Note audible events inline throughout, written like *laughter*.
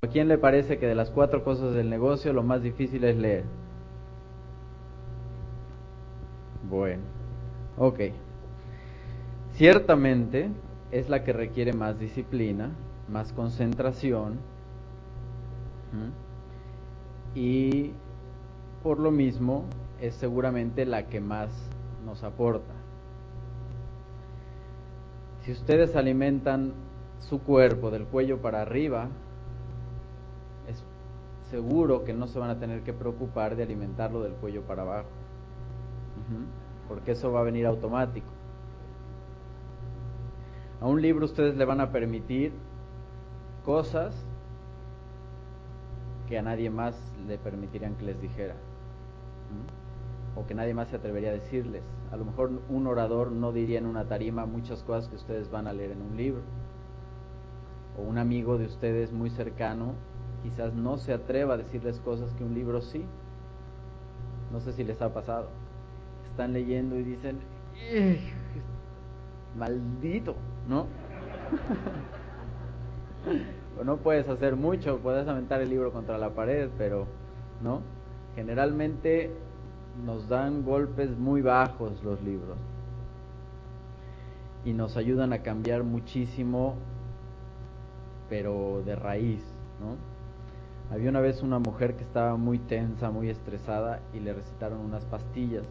¿A quién le parece que de las cuatro cosas del negocio lo más difícil es leer? Bueno, ok. Ciertamente es la que requiere más disciplina, más concentración y por lo mismo es seguramente la que más nos aporta. Si ustedes alimentan su cuerpo del cuello para arriba, seguro que no se van a tener que preocupar de alimentarlo del cuello para abajo, porque eso va a venir automático. A un libro ustedes le van a permitir cosas que a nadie más le permitirían que les dijera. O que nadie más se atrevería a decirles. A lo mejor un orador no diría en una tarima muchas cosas que ustedes van a leer en un libro. O un amigo de ustedes muy cercano quizás no se atreva a decirles cosas que un libro sí. No sé si les ha pasado. Están leyendo y dicen, maldito, ¿no? *laughs* no puedes hacer mucho, puedes aventar el libro contra la pared, pero no. Generalmente nos dan golpes muy bajos los libros y nos ayudan a cambiar muchísimo, pero de raíz, ¿no? Había una vez una mujer que estaba muy tensa, muy estresada y le recetaron unas pastillas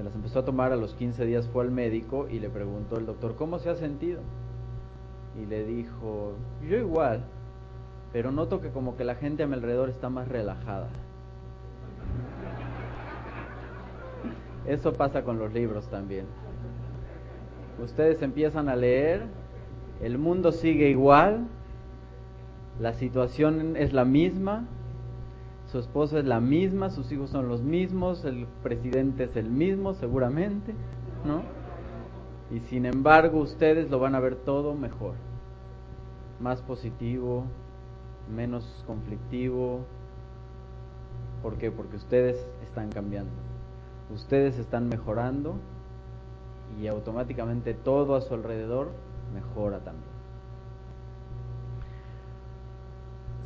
se las empezó a tomar a los 15 días, fue al médico y le preguntó el doctor, ¿cómo se ha sentido? Y le dijo, yo igual, pero noto que como que la gente a mi alrededor está más relajada. Eso pasa con los libros también. Ustedes empiezan a leer, el mundo sigue igual, la situación es la misma, su esposa es la misma, sus hijos son los mismos, el presidente es el mismo seguramente, ¿no? Y sin embargo ustedes lo van a ver todo mejor, más positivo, menos conflictivo. ¿Por qué? Porque ustedes están cambiando, ustedes están mejorando y automáticamente todo a su alrededor mejora también.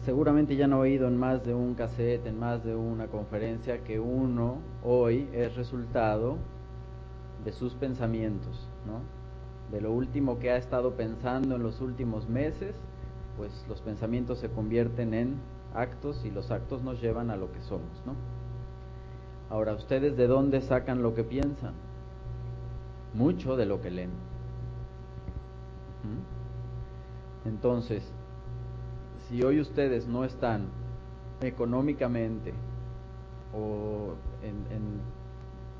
Seguramente ya no he oído en más de un cassette, en más de una conferencia, que uno hoy es resultado de sus pensamientos, ¿no? De lo último que ha estado pensando en los últimos meses, pues los pensamientos se convierten en actos y los actos nos llevan a lo que somos, ¿no? Ahora, ¿ustedes de dónde sacan lo que piensan? Mucho de lo que leen. ¿Mm? Entonces, si hoy ustedes no están económicamente o en,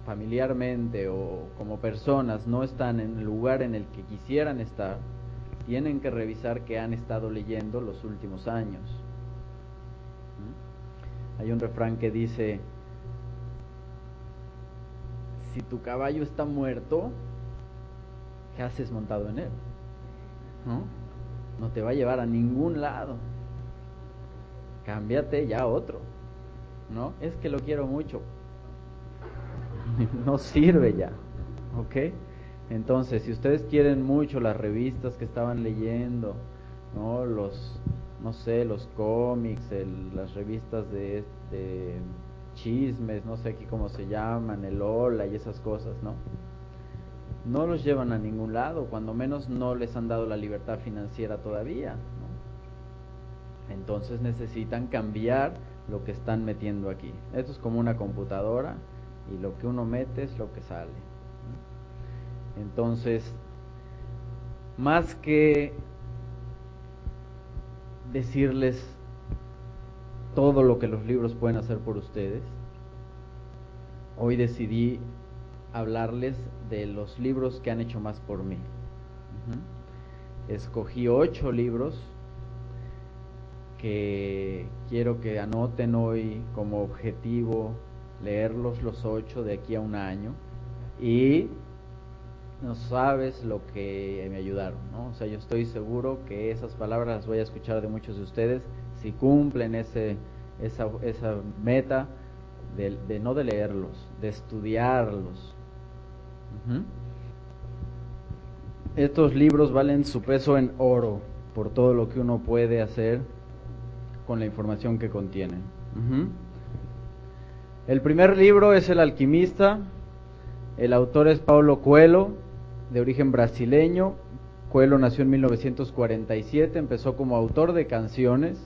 familiarmente o como personas no están en el lugar en el que quisieran estar, tienen que revisar qué han estado leyendo los últimos años. ¿Mm? Hay un refrán que dice, si tu caballo está muerto, ¿qué haces montado en él? ¿No? no te va a llevar a ningún lado cámbiate ya otro, ¿no? Es que lo quiero mucho. *laughs* no sirve ya, ¿ok? Entonces, si ustedes quieren mucho las revistas que estaban leyendo, ¿no? Los, no sé, los cómics, las revistas de, de, chismes, no sé aquí cómo se llaman, el Hola y esas cosas, ¿no? No los llevan a ningún lado, cuando menos no les han dado la libertad financiera todavía, entonces necesitan cambiar lo que están metiendo aquí. Esto es como una computadora y lo que uno mete es lo que sale. Entonces, más que decirles todo lo que los libros pueden hacer por ustedes, hoy decidí hablarles de los libros que han hecho más por mí. Escogí ocho libros que quiero que anoten hoy como objetivo leerlos los ocho de aquí a un año y no sabes lo que me ayudaron, ¿no? O sea, yo estoy seguro que esas palabras las voy a escuchar de muchos de ustedes si cumplen ese, esa, esa meta de, no de leerlos, de estudiarlos. Estos libros valen su peso en oro por todo lo que uno puede hacer con la información que contienen. El primer libro es El alquimista, el autor es Paulo Coelho, de origen brasileño. Coelho nació en 1947, empezó como autor de canciones,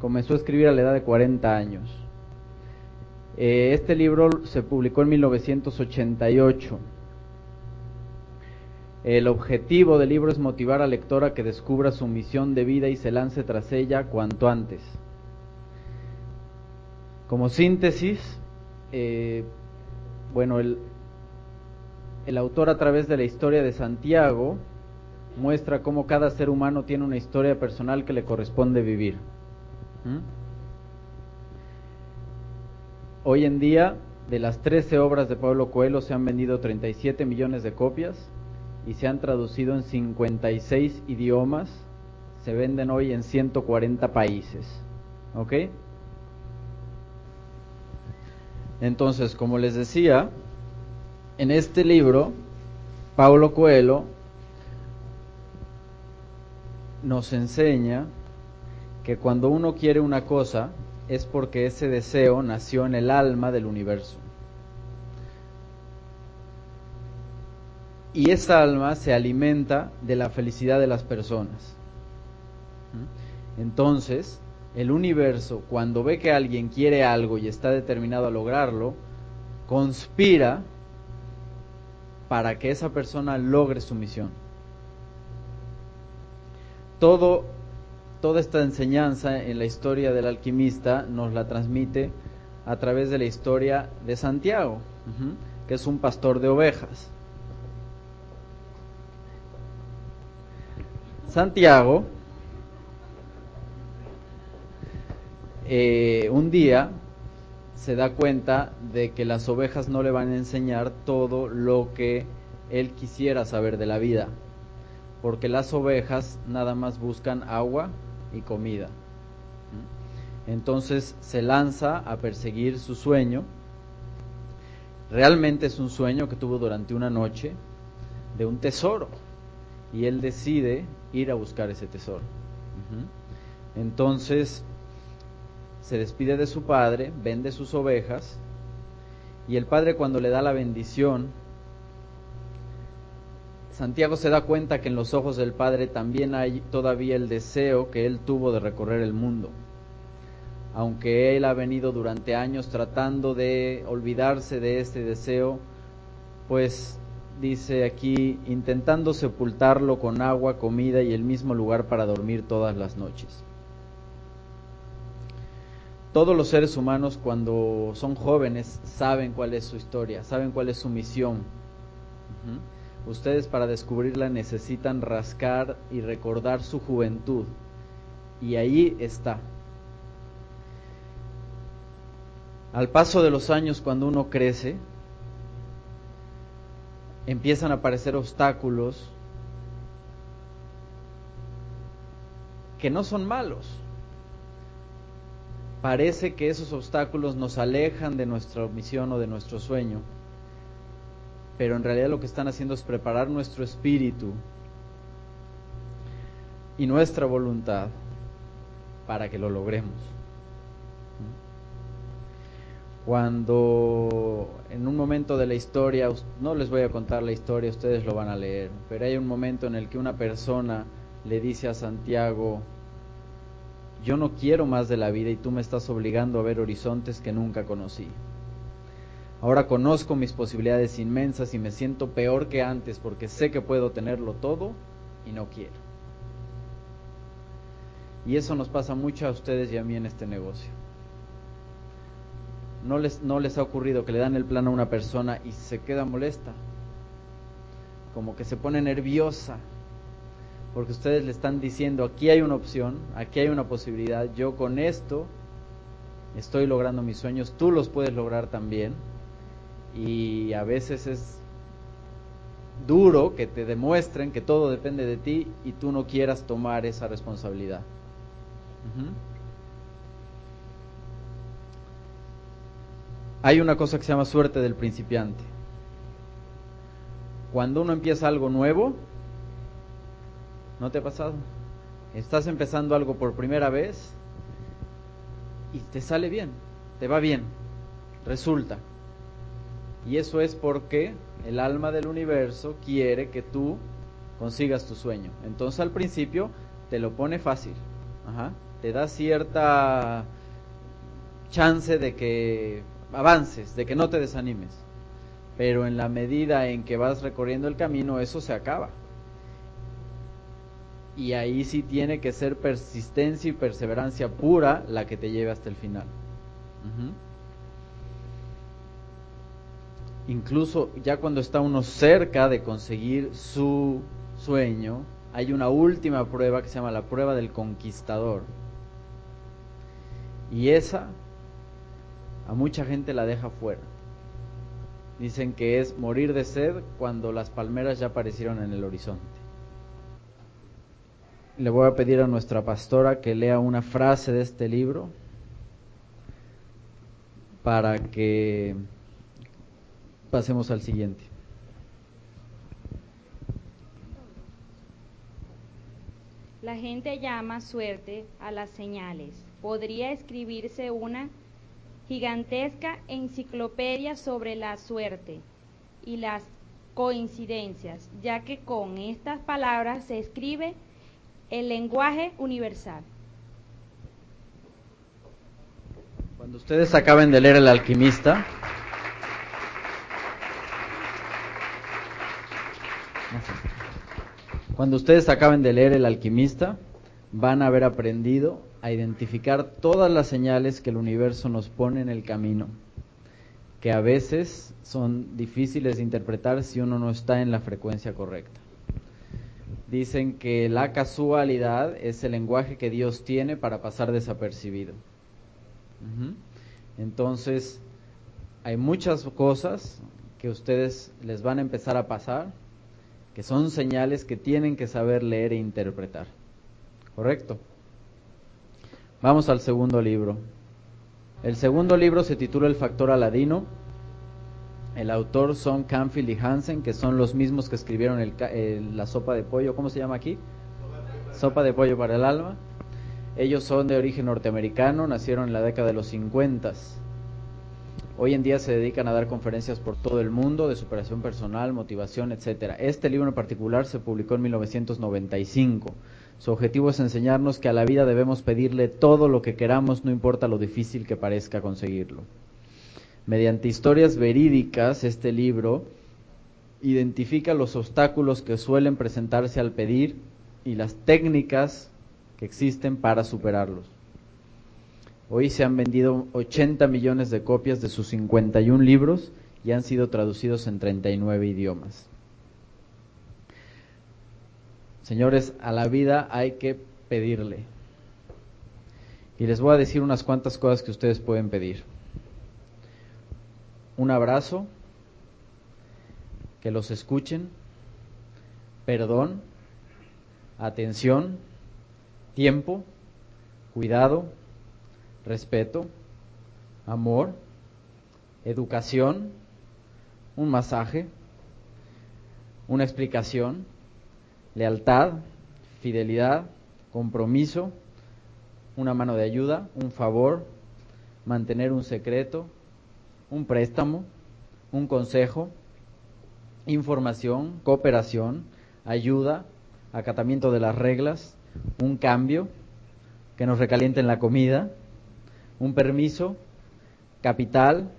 comenzó a escribir a la edad de 40 años. Eh, este libro se publicó en 1988. El objetivo del libro es motivar al lector a que descubra su misión de vida y se lance tras ella cuanto antes. Como síntesis, eh, bueno, el, el autor a través de la historia de Santiago muestra cómo cada ser humano tiene una historia personal que le corresponde vivir. ¿Mm? Hoy en día, de las 13 obras de Pablo Coelho se han vendido 37 millones de copias y se han traducido en 56 idiomas. Se venden hoy en 140 países. ¿Ok? Entonces, como les decía, en este libro, Paulo Coelho nos enseña que cuando uno quiere una cosa es porque ese deseo nació en el alma del universo. Y esa alma se alimenta de la felicidad de las personas. Entonces, el universo, cuando ve que alguien quiere algo y está determinado a lograrlo, conspira para que esa persona logre su misión. Todo, toda esta enseñanza en la historia del alquimista nos la transmite a través de la historia de Santiago, que es un pastor de ovejas. Santiago, eh, un día se da cuenta de que las ovejas no le van a enseñar todo lo que él quisiera saber de la vida, porque las ovejas nada más buscan agua y comida. Entonces se lanza a perseguir su sueño. Realmente es un sueño que tuvo durante una noche de un tesoro y él decide ir a buscar ese tesoro. Entonces se despide de su padre, vende sus ovejas, y el padre cuando le da la bendición, Santiago se da cuenta que en los ojos del padre también hay todavía el deseo que él tuvo de recorrer el mundo. Aunque él ha venido durante años tratando de olvidarse de este deseo, pues dice aquí, intentando sepultarlo con agua, comida y el mismo lugar para dormir todas las noches todos los seres humanos cuando son jóvenes saben cuál es su historia, saben cuál es su misión. Ustedes para descubrirla necesitan rascar y recordar su juventud. Y ahí está. Al paso de los años, cuando uno crece, empiezan a aparecer obstáculos que no son malos parece que esos obstáculos nos alejan de nuestra misión o de nuestro sueño, pero en realidad lo que están haciendo es preparar nuestro espíritu y nuestra voluntad para que lo logremos. Cuando en un momento de la historia, no les voy a contar la historia, ustedes lo van a leer, pero hay un momento en el que una persona le dice a Santiago, yo no quiero más de la vida y tú me estás obligando a ver horizontes que nunca conocí. Ahora conozco mis posibilidades inmensas y me siento peor que antes porque sé que puedo tenerlo todo y no quiero. Y eso nos pasa mucho a ustedes y a mí en este negocio. ¿No les, no les ha ocurrido que le dan el plan a una persona y se queda molesta? Como que se pone nerviosa, porque ustedes le están diciendo, aquí hay una opción, aquí hay una posibilidad, yo con esto estoy logrando mis sueños, tú los puedes lograr también. Y a veces es duro que te demuestren que todo depende de ti y tú no quieras tomar esa responsabilidad. Hay una cosa que se llama suerte del principiante. Cuando uno empieza algo nuevo, ¿No te ha pasado? Estás empezando algo por primera vez y te sale bien, te va bien, resulta. Y eso es porque el alma del universo quiere que tú consigas tu sueño. Entonces al principio te lo pone fácil, te da cierta chance de que avances, de que no te desanimes. Pero en la medida en que vas recorriendo el camino, eso se acaba. Y ahí sí tiene que ser persistencia y perseverancia pura la que te lleve hasta el final. Incluso ya cuando está uno cerca de conseguir su sueño, hay una última prueba que se llama la prueba del conquistador. Y esa a mucha gente la deja fuera. Dicen que es morir de sed cuando las palmeras ya aparecieron en el horizonte. Le voy a pedir a nuestra pastora que lea una frase de este libro para que pasemos al siguiente. La gente llama suerte a las señales. Podría escribirse una gigantesca enciclopedia sobre la suerte y las coincidencias, ya que con estas palabras se escribe el lenguaje universal. Cuando ustedes acaben de leer El alquimista, cuando ustedes acaben de leer El alquimista, van a haber aprendido a identificar todas las señales que el universo nos pone en el camino, que a veces son difíciles de interpretar si uno no está en la frecuencia correcta. Dicen que la casualidad es el lenguaje que Dios tiene para pasar desapercibido. Entonces, hay muchas cosas que ustedes les van a empezar a pasar, que son señales que tienen que saber leer e interpretar. ¿Correcto? Vamos al segundo libro. El segundo libro se titula El factor aladino. El autor son Canfield y Hansen, que son los mismos que escribieron la sopa de pollo. ¿Cómo se llama aquí? Sopa de pollo para el alma. Ellos son de origen norteamericano, nacieron en la década de los 50. Hoy en día se dedican a dar conferencias por todo el mundo de superación personal, motivación, etcétera. Este libro en particular se publicó en 1995. Su objetivo es enseñarnos que a la vida debemos pedirle todo lo que queramos, no importa lo difícil que parezca conseguirlo. Mediante historias verídicas, este libro identifica los obstáculos que suelen presentarse al pedir y las técnicas que existen para superarlos. Hoy se han vendido 80 millones de copias de sus 51 libros y han sido traducidos en 39 idiomas. Señores, a la vida hay que pedirle. Y les voy a decir unas cuantas cosas que ustedes pueden pedir. Un abrazo, que los escuchen, perdón, atención, tiempo, cuidado, respeto, amor, educación, un masaje, una explicación, lealtad, fidelidad, compromiso, una mano de ayuda, un favor, mantener un secreto, un préstamo, un consejo, información, cooperación, ayuda, acatamiento de las reglas, un cambio, que nos recalienten la comida, un permiso, capital,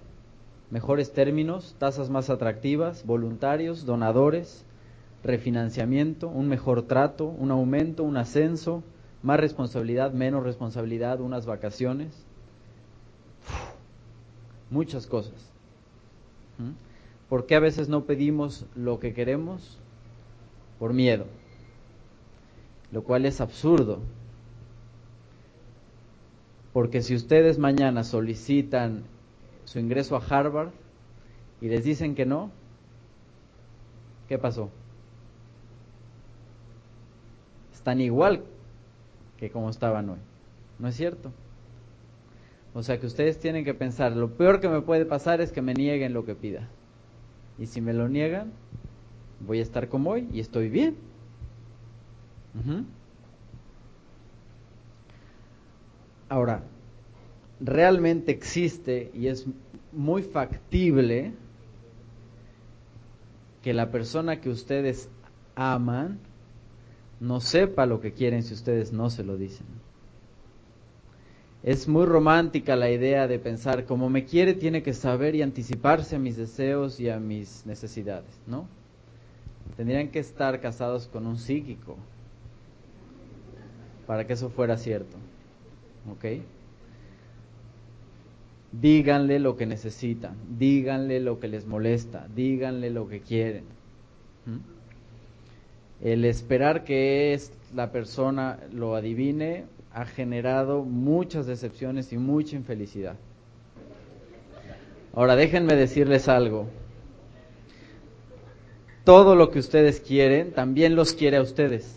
mejores términos, tasas más atractivas, voluntarios, donadores, refinanciamiento, un mejor trato, un aumento, un ascenso, más responsabilidad, menos responsabilidad, unas vacaciones, muchas cosas. ¿Mm? ¿Por qué a veces no pedimos lo que queremos? Por miedo, lo cual es absurdo. Porque si ustedes mañana solicitan su ingreso a Harvard y les dicen que no, ¿qué pasó? Están igual que como estaban hoy. ¿No es cierto? O sea que ustedes tienen que pensar, lo peor que me puede pasar es que me nieguen lo que pida. Y si me lo niegan, voy a estar como hoy y estoy bien. Ahora, realmente existe y es muy factible que la persona que ustedes aman no sepa lo que quieren si ustedes no se lo dicen. Es muy romántica la idea de pensar, como me quiere, tiene que saber y anticiparse a mis deseos y a mis necesidades, ¿no? Tendrían que estar casados con un psíquico para que eso fuera cierto, ¿ok? Díganle lo que necesitan, díganle lo que les molesta, díganle lo que quieren. El esperar que es la persona lo adivine ha generado muchas decepciones y mucha infelicidad. Ahora déjenme decirles algo. Todo lo que ustedes quieren también los quiere a ustedes.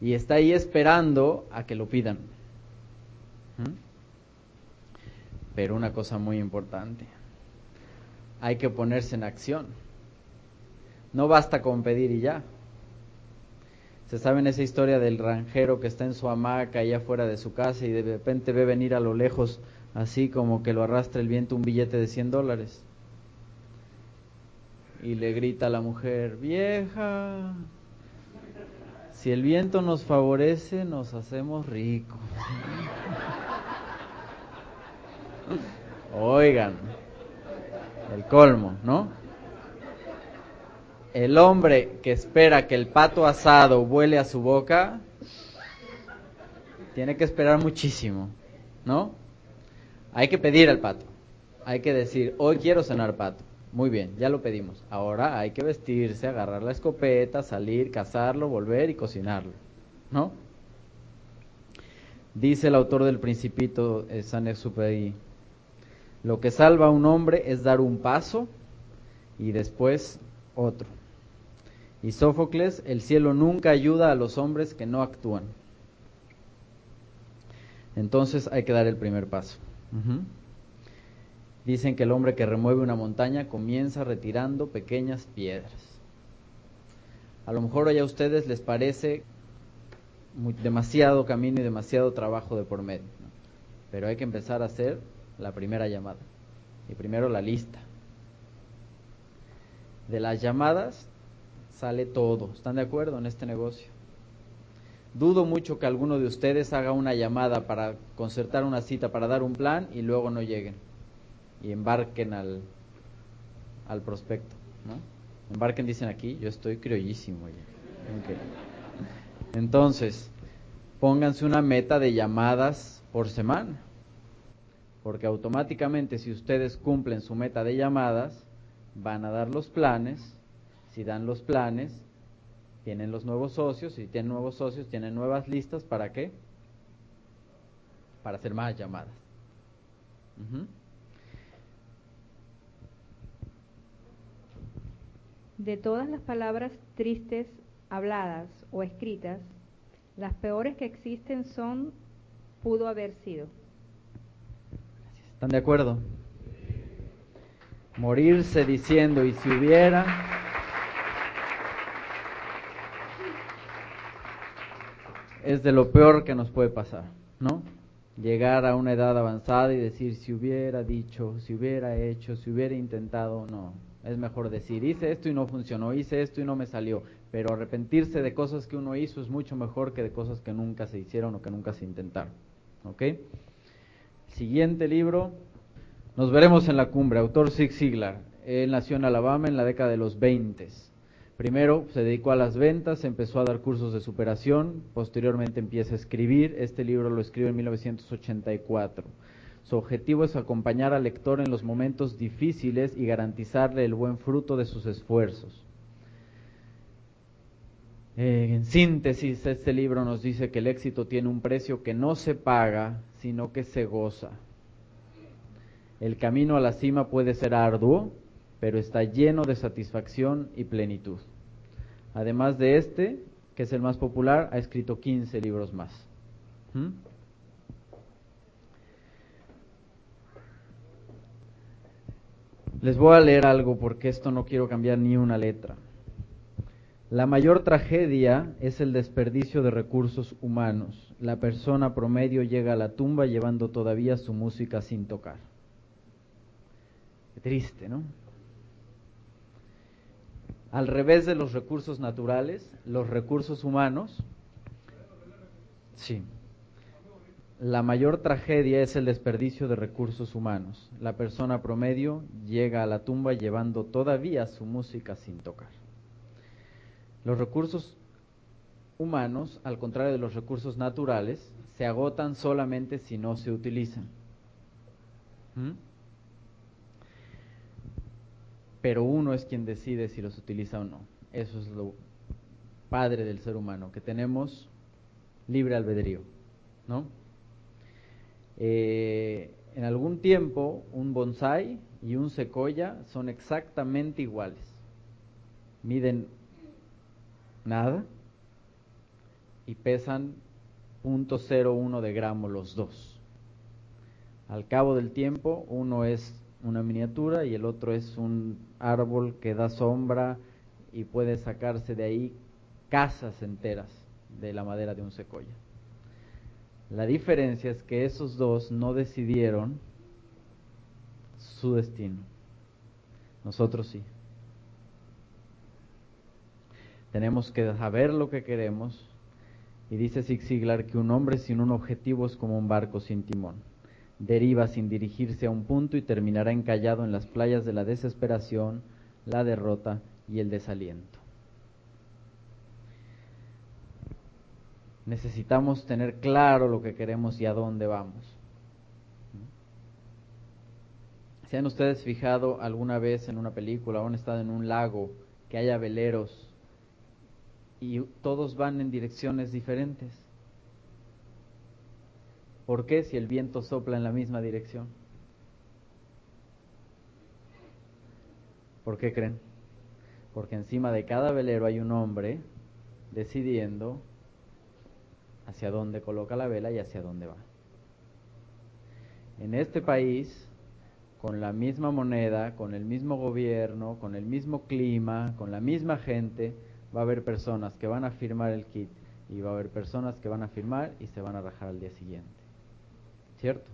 Y está ahí esperando a que lo pidan. Pero una cosa muy importante, hay que ponerse en acción. No basta con pedir y ya. Se sabe en esa historia del ranjero que está en su hamaca allá afuera de su casa y de repente ve venir a lo lejos, así como que lo arrastra el viento, un billete de 100 dólares. Y le grita a la mujer, vieja, si el viento nos favorece, nos hacemos ricos. *laughs* Oigan, el colmo, ¿no? El hombre que espera que el pato asado vuele a su boca, tiene que esperar muchísimo, ¿no? Hay que pedir al pato. Hay que decir, hoy quiero cenar pato. Muy bien, ya lo pedimos. Ahora hay que vestirse, agarrar la escopeta, salir, cazarlo, volver y cocinarlo, ¿no? Dice el autor del Principito, eh, San Exupéry, lo que salva a un hombre es dar un paso y después otro. Y Sófocles, el cielo nunca ayuda a los hombres que no actúan. Entonces hay que dar el primer paso. Dicen que el hombre que remueve una montaña comienza retirando pequeñas piedras. A lo mejor a ustedes les parece demasiado camino y demasiado trabajo de por medio, pero hay que empezar a hacer la primera llamada. Y primero la lista. De las llamadas sale todo. ¿Están de acuerdo en este negocio? Dudo mucho que alguno de ustedes haga una llamada para concertar una cita, para dar un plan y luego no lleguen y embarquen al, al prospecto. ¿no? Embarquen, dicen aquí, yo estoy criollísimo Entonces, pónganse una meta de llamadas por semana porque automáticamente si ustedes cumplen su meta de llamadas, van a dar los planes, si dan los planes, tienen los nuevos socios, si tienen nuevos socios, tienen nuevas listas, ¿para qué? Para hacer más llamadas. De todas las palabras tristes habladas o escritas, las peores que existen son pudo haber sido. ¿Están de acuerdo? Morirse diciendo, y si hubiera... Es de lo peor que nos puede pasar, ¿no? Llegar a una edad avanzada y decir, si hubiera dicho, si hubiera hecho, si hubiera intentado, no. Es mejor decir, hice esto y no funcionó, hice esto y no me salió. Pero arrepentirse de cosas que uno hizo es mucho mejor que de cosas que nunca se hicieron o que nunca se intentaron. ¿Ok? Siguiente libro, nos veremos en la cumbre, autor Zig Ziglar. Él nació en Alabama en la década de los 20. Primero se dedicó a las ventas, empezó a dar cursos de superación, posteriormente empieza a escribir. Este libro lo escribe en 1984. Su objetivo es acompañar al lector en los momentos difíciles y garantizarle el buen fruto de sus esfuerzos. Eh, en síntesis, este libro nos dice que el éxito tiene un precio que no se paga, sino que se goza. El camino a la cima puede ser arduo, pero está lleno de satisfacción y plenitud. Además de este, que es el más popular, ha escrito 15 libros más. ¿Mm? Les voy a leer algo porque esto no quiero cambiar ni una letra. La mayor tragedia es el desperdicio de recursos humanos. La persona promedio llega a la tumba llevando todavía su música sin tocar. Qué triste, ¿no? Al revés de los recursos naturales, los recursos humanos, sí. La mayor tragedia es el desperdicio de recursos humanos. La persona promedio llega a la tumba llevando todavía su música sin tocar. Los recursos humanos, al contrario de los recursos naturales, se agotan solamente si no se utilizan. ¿Mm? Pero uno es quien decide si los utiliza o no. Eso es lo padre del ser humano, que tenemos libre albedrío, ¿no? Eh, en algún tiempo, un bonsai y un secoya son exactamente iguales. Miden nada, y pesan 0.01 de gramo los dos. Al cabo del tiempo, uno es una miniatura y el otro es un árbol que da sombra y puede sacarse de ahí casas enteras de la madera de un secoya. La diferencia es que esos dos no decidieron su destino. Nosotros sí. Tenemos que saber lo que queremos. Y dice Zig Ziglar que un hombre sin un objetivo es como un barco sin timón. Deriva sin dirigirse a un punto y terminará encallado en las playas de la desesperación, la derrota y el desaliento. Necesitamos tener claro lo que queremos y a dónde vamos. ¿Se han ustedes fijado alguna vez en una película o han estado en un lago que haya veleros y todos van en direcciones diferentes. ¿Por qué si el viento sopla en la misma dirección? ¿Por qué creen? Porque encima de cada velero hay un hombre decidiendo hacia dónde coloca la vela y hacia dónde va. En este país, con la misma moneda, con el mismo gobierno, con el mismo clima, con la misma gente, va a haber personas que van a firmar el kit y va a haber personas que van a firmar y se van a rajar al día siguiente. ¿Cierto?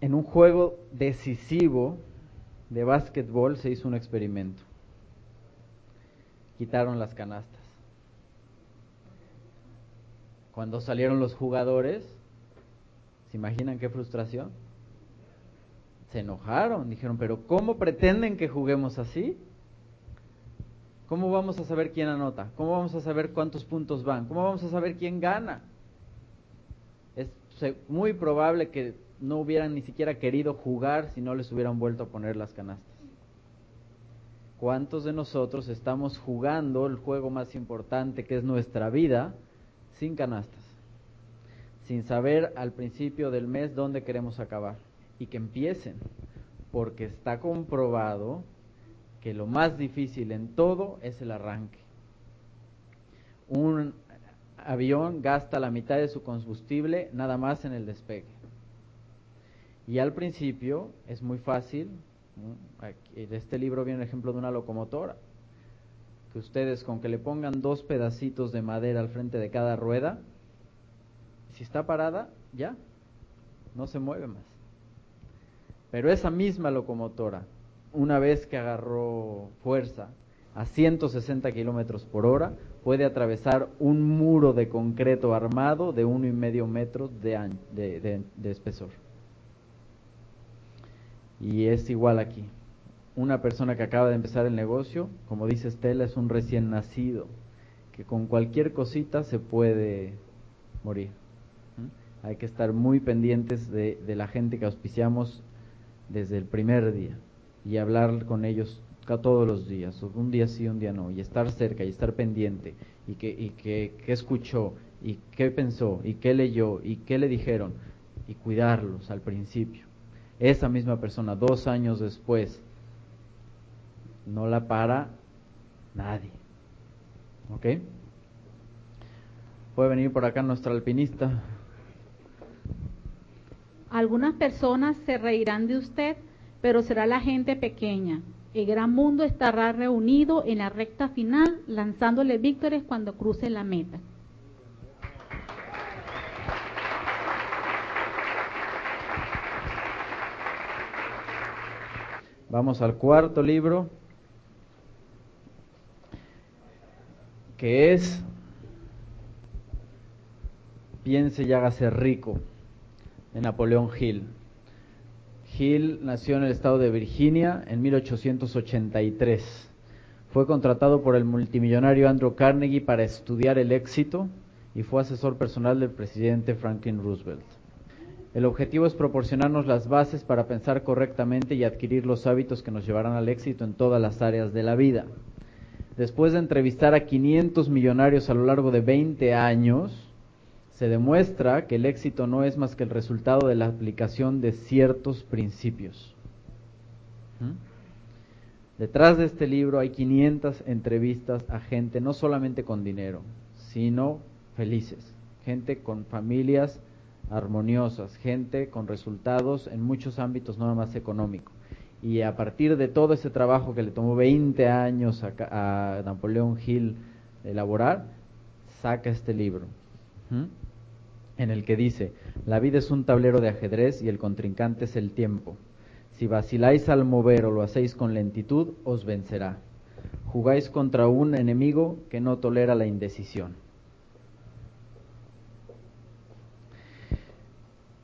En un juego decisivo de básquetbol se hizo un experimento. Quitaron las canastas. Cuando salieron los jugadores, ¿se imaginan qué frustración? se enojaron, dijeron, pero ¿cómo pretenden que juguemos así? ¿Cómo vamos a saber quién anota? ¿Cómo vamos a saber cuántos puntos van? ¿Cómo vamos a saber quién gana? Es muy probable que no hubieran ni siquiera querido jugar si no les hubieran vuelto a poner las canastas. ¿Cuántos de nosotros estamos jugando el juego más importante que es nuestra vida sin canastas? Sin saber al principio del mes dónde queremos acabar y que empiecen, porque está comprobado que lo más difícil en todo es el arranque. Un avión gasta la mitad de su combustible nada más en el despegue. Y al principio es muy fácil, de este libro viene el ejemplo de una locomotora, que ustedes con que le pongan dos pedacitos de madera al frente de cada rueda, si está parada, ya, no se mueve más. Pero esa misma locomotora, una vez que agarró fuerza a 160 kilómetros por hora, puede atravesar un muro de concreto armado de uno y medio metros de, de, espesor. Y es igual aquí. Una persona que acaba de empezar el negocio, como dice Estela, es un recién nacido, que con cualquier cosita se puede morir. Hay que estar muy pendientes de, de la gente que auspiciamos desde el primer día y hablar con ellos todos los días, un día sí, un día no, y estar cerca y estar pendiente, y que, y que, escuchó, y qué pensó, y qué leyó, y qué le dijeron, y cuidarlos al principio. Esa misma persona, dos años después, no la para nadie. ¿Ok? Puede venir por acá nuestra alpinista. Algunas personas se reirán de usted, pero será la gente pequeña. El gran mundo estará reunido en la recta final, lanzándole víctores cuando cruce la meta. Vamos al cuarto libro, que es Piense y hágase rico, de Napoleón Hill. Hill nació en el estado de Virginia en 1883. Fue contratado por el multimillonario Andrew Carnegie para estudiar el éxito y fue asesor personal del presidente Franklin Roosevelt. El objetivo es proporcionarnos las bases para pensar correctamente y adquirir los hábitos que nos llevarán al éxito en todas las áreas de la vida. Después de entrevistar a 500 millonarios a lo largo de 20 años, se demuestra que el éxito no es más que el resultado de la aplicación de ciertos principios. ¿Mm? Detrás de este libro hay 500 entrevistas a gente no solamente con dinero, sino felices, gente con familias armoniosas, gente con resultados en muchos ámbitos, no nada más económico. Y a partir de todo ese trabajo que le tomó 20 años a, Napoleón Hill elaborar, saca este libro, en el que dice, la vida es un tablero de ajedrez y el contrincante es el tiempo. Si vaciláis al mover o lo hacéis con lentitud, os vencerá. Jugáis contra un enemigo que no tolera la indecisión.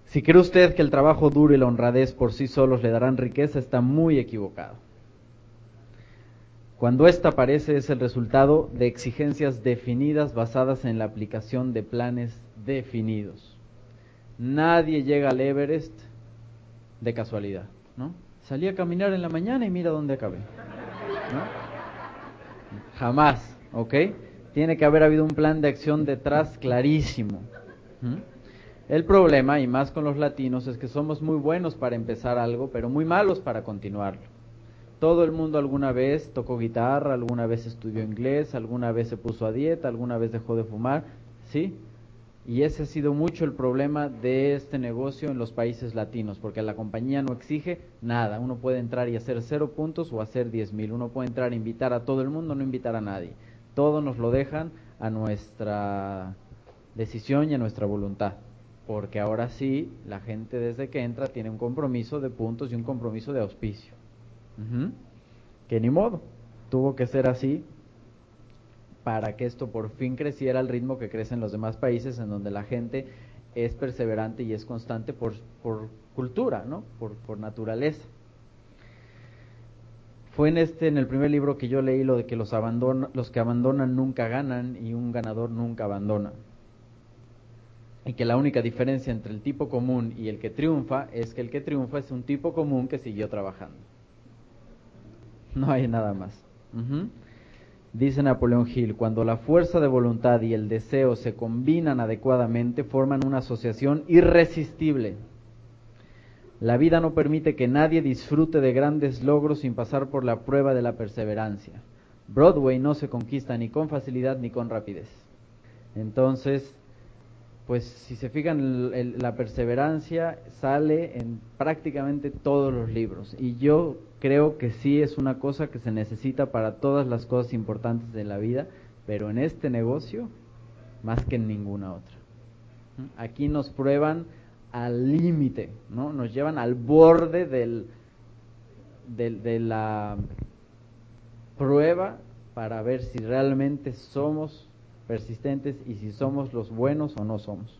Si cree usted que el trabajo duro y la honradez por sí solos le darán riqueza, está muy equivocado. Cuando ésta aparece es el resultado de exigencias definidas basadas en la aplicación de planes definidos. Nadie llega al Everest de casualidad, ¿no? Salí a caminar en la mañana y mira dónde acabé. Jamás, ¿ok? Tiene que haber habido un plan de acción detrás clarísimo. El problema, y más con los latinos, es que somos muy buenos para empezar algo, pero muy malos para continuarlo. Todo el mundo alguna vez tocó guitarra, alguna vez estudió inglés, alguna vez se puso a dieta, alguna vez dejó de fumar, ¿sí? Y ese ha sido mucho el problema de este negocio en los países latinos, porque la compañía no exige nada. Uno puede entrar y hacer cero puntos o hacer diez mil. Uno puede entrar e invitar a todo el mundo, no invitar a nadie. Todo nos lo dejan a nuestra decisión y a nuestra voluntad porque ahora sí la gente desde que entra tiene un compromiso de puntos y un compromiso de auspicio. Que ni modo, tuvo que ser así para que esto por fin creciera al ritmo que crecen los demás países en donde la gente es perseverante y es constante por, cultura, ¿no? por, por naturaleza. Fue en este, en el primer libro que yo leí lo de que los, los que abandonan nunca ganan y un ganador nunca abandona y que la única diferencia entre el tipo común y el que triunfa es que el que triunfa es un tipo común que siguió trabajando. *laughs* No hay nada más. Dice Napoleón Hill, cuando la fuerza de voluntad y el deseo se combinan adecuadamente, forman una asociación irresistible. La vida no permite que nadie disfrute de grandes logros sin pasar por la prueba de la perseverancia. Broadway no se conquista ni con facilidad ni con rapidez. Entonces, pues si se fijan, la perseverancia sale en prácticamente todos los libros. Y yo creo que sí es una cosa que se necesita para todas las cosas importantes de la vida, pero en este negocio más que en ninguna otra. Aquí nos prueban al límite, ¿no? Nos llevan al borde del, del, de la prueba para ver si realmente somos persistentes y si somos los buenos o no somos.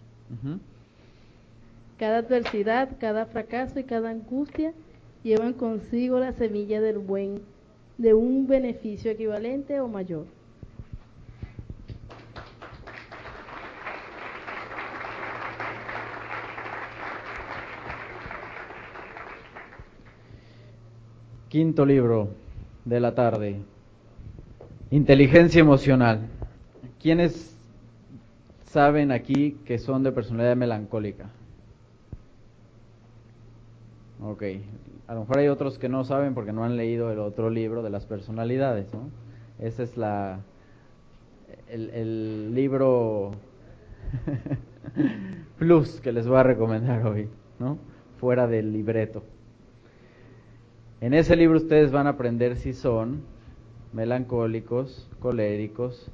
Cada adversidad, cada fracaso y cada angustia llevan consigo la semilla del buen, de un beneficio equivalente o mayor. Quinto libro de la tarde. Inteligencia emocional. ¿Quiénes saben aquí que son de personalidad melancólica? Ok, a lo mejor hay otros que no saben porque no han leído el otro libro de las personalidades, ¿no? Ese es la el, libro *laughs* plus que les voy a recomendar hoy, ¿no? Fuera del libreto. En ese libro ustedes van a aprender si son melancólicos, coléricos,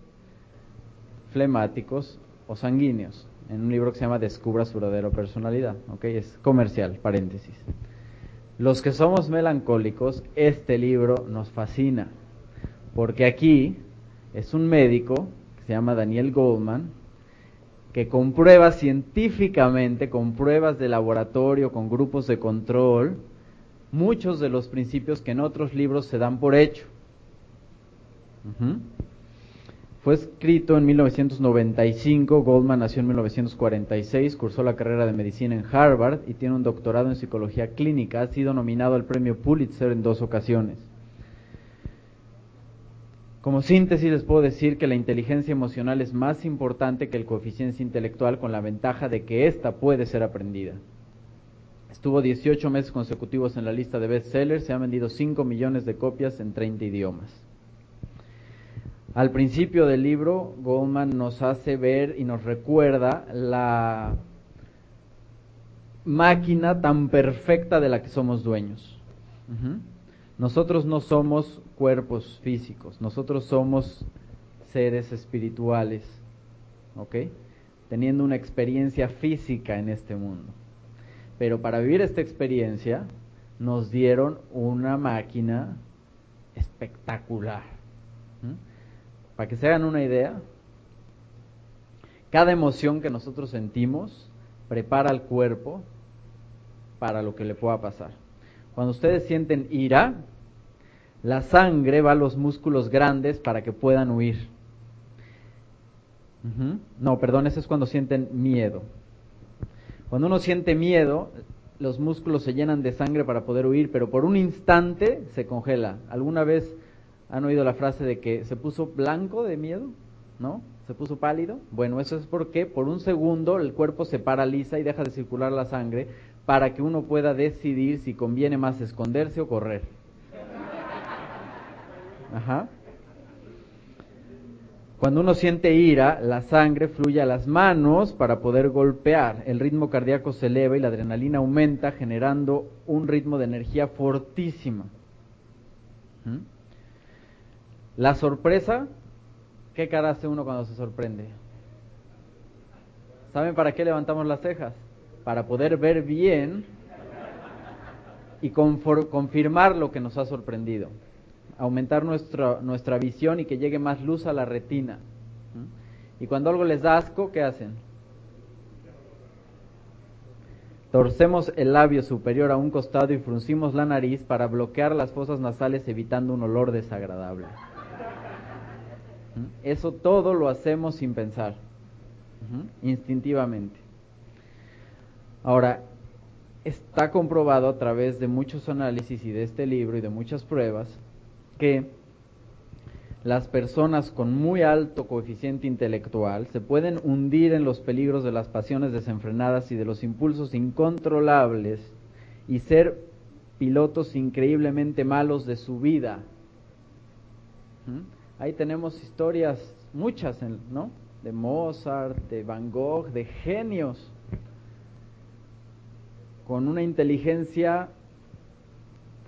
flemáticos o sanguíneos. En un libro que se llama Descubra su verdadera personalidad. ¿ok? Es comercial, paréntesis. Los que somos melancólicos, este libro nos fascina. Porque aquí es un médico que se llama Daniel Goldman, que comprueba científicamente, con pruebas de laboratorio, con grupos de control, muchos de los principios que en otros libros se dan por hecho. Fue escrito en 1995, Goldman nació en 1946, cursó la carrera de medicina en Harvard y tiene un doctorado en psicología clínica. Ha sido nominado al premio Pulitzer en dos ocasiones. Como síntesis les puedo decir que la inteligencia emocional es más importante que el coeficiente intelectual con la ventaja de que ésta puede ser aprendida. Estuvo 18 meses consecutivos en la lista de bestsellers, se han vendido 5 millones de copias en 30 idiomas. Al principio del libro, Goldman nos hace ver y nos recuerda la máquina tan perfecta de la que somos dueños. Nosotros no somos cuerpos físicos, nosotros somos seres espirituales, ¿ok? Teniendo una experiencia física en este mundo. Pero para vivir esta experiencia nos dieron una máquina espectacular. Para que se hagan una idea, cada emoción que nosotros sentimos prepara al cuerpo para lo que le pueda pasar. Cuando ustedes sienten ira, la sangre va a los músculos grandes para que puedan huir. No, perdón, eso es cuando sienten miedo. Cuando uno siente miedo, los músculos se llenan de sangre para poder huir, pero por un instante se congela. ¿Alguna vez ¿Han oído la frase de que se puso blanco de miedo? ¿No? ¿Se puso pálido? Bueno, eso es porque por un segundo el cuerpo se paraliza y deja de circular la sangre para que uno pueda decidir si conviene más esconderse o correr. Ajá. Cuando uno siente ira, la sangre fluye a las manos para poder golpear. El ritmo cardíaco se eleva y la adrenalina aumenta, generando un ritmo de energía fortísima. ¿Mm? La sorpresa, ¿qué cara hace uno cuando se sorprende? ¿Saben para qué levantamos las cejas? Para poder ver bien y confirmar lo que nos ha sorprendido. Aumentar nuestra, nuestra visión y que llegue más luz a la retina. Y cuando algo les da asco, ¿qué hacen? Torcemos el labio superior a un costado y fruncimos la nariz para bloquear las fosas nasales evitando un olor desagradable. Eso todo lo hacemos sin pensar, instintivamente. Ahora, está comprobado a través de muchos análisis y de este libro y de muchas pruebas que las personas con muy alto coeficiente intelectual se pueden hundir en los peligros de las pasiones desenfrenadas y de los impulsos incontrolables y ser pilotos increíblemente malos de su vida. Ahí tenemos historias, muchas, ¿no? De Mozart, de Van Gogh, de genios, con una inteligencia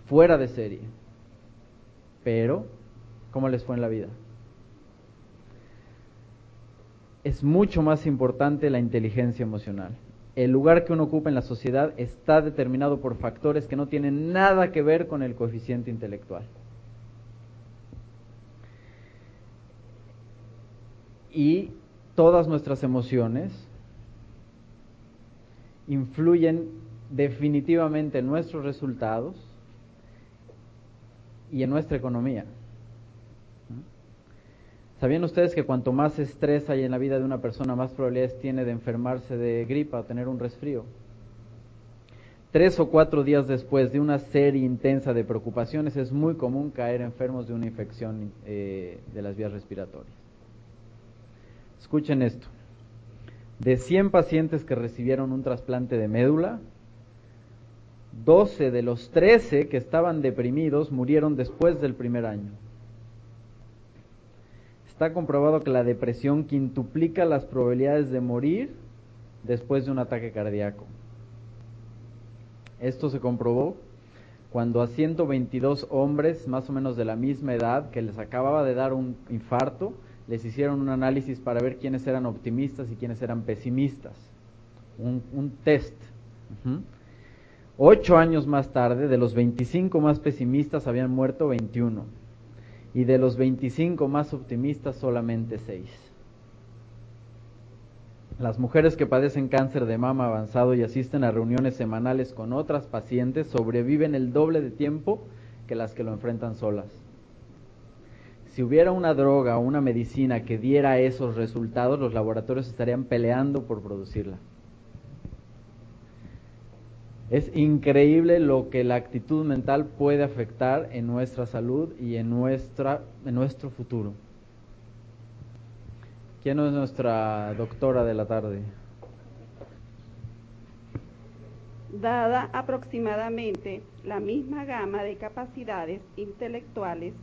fuera de serie. Pero, ¿cómo les fue en la vida? Es mucho más importante la inteligencia emocional. El lugar que uno ocupa en la sociedad está determinado por factores que no tienen nada que ver con el coeficiente intelectual. Y todas nuestras emociones influyen definitivamente en nuestros resultados y en nuestra economía. ¿Sabían ustedes que cuanto más estrés hay en la vida de una persona, más probabilidades tiene de enfermarse de gripa o tener un resfrío? Tres o cuatro días después de una serie intensa de preocupaciones es muy común caer enfermos de una infección eh, de las vías respiratorias. Escuchen esto. De 100 pacientes que recibieron un trasplante de médula, 12 de los 13 que estaban deprimidos murieron después del primer año. Está comprobado que la depresión quintuplica las probabilidades de morir después de un ataque cardíaco. Esto se comprobó cuando a 122 hombres, más o menos de la misma edad, que les acababa de dar un infarto, les hicieron un análisis para ver quiénes eran optimistas y quiénes eran pesimistas. Un, test. Ocho años más tarde, de los 25 más pesimistas habían muerto 21. Y de los 25 más optimistas solamente 6. Las mujeres que padecen cáncer de mama avanzado y asisten a reuniones semanales con otras pacientes sobreviven el doble de tiempo que las que lo enfrentan solas. Si hubiera una droga o una medicina que diera esos resultados, los laboratorios estarían peleando por producirla. Es increíble lo que la actitud mental puede afectar en nuestra salud y en, nuestra, en nuestro futuro. ¿Quién es nuestra doctora de la tarde? Dada aproximadamente la misma gama de capacidades intelectuales,